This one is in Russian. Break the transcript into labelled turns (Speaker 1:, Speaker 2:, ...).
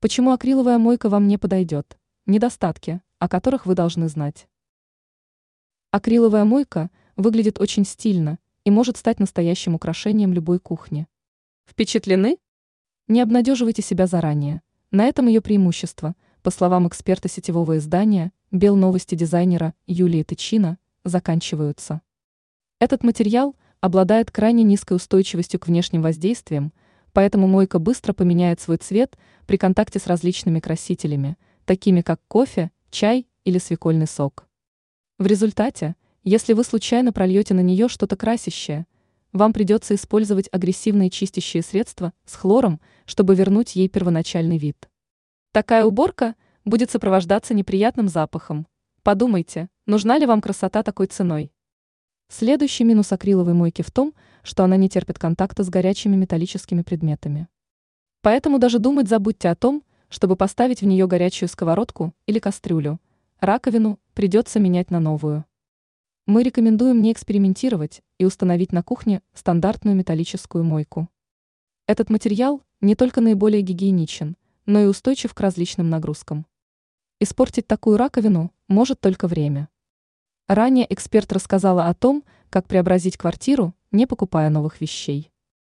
Speaker 1: Почему акриловая мойка вам не подойдет? Недостатки, о которых вы должны знать. Акриловая мойка выглядит очень стильно и может стать настоящим украшением любой кухни. Впечатлены? Не обнадеживайте себя заранее. На этом ее преимущество, по словам эксперта сетевого издания «Бел новости» дизайнера Юлии Тычина, заканчиваются. Этот материал обладает крайне низкой устойчивостью к внешним воздействиям, поэтому мойка быстро поменяет свой цвет при контакте с различными красителями, такими как кофе, чай или свекольный сок. В результате, если вы случайно прольете на нее что-то красящее, вам придется использовать агрессивные чистящие средства с хлором, чтобы вернуть ей первоначальный вид. Такая уборка будет сопровождаться неприятным запахом. Подумайте, нужна ли вам красота такой ценой? Следующий минус акриловой мойки в том, что она не терпит контакта с горячими металлическими предметами. Поэтому даже думать забудьте о том, чтобы поставить в нее горячую сковородку или кастрюлю. Раковину придется менять на новую. Мы рекомендуем не экспериментировать и установить на кухне стандартную металлическую мойку. Этот материал не только наиболее гигиеничен, но и устойчив к различным нагрузкам. Испортить такую раковину может только время. Ранее эксперт рассказала о том, как преобразить квартиру, не покупая новых вещей.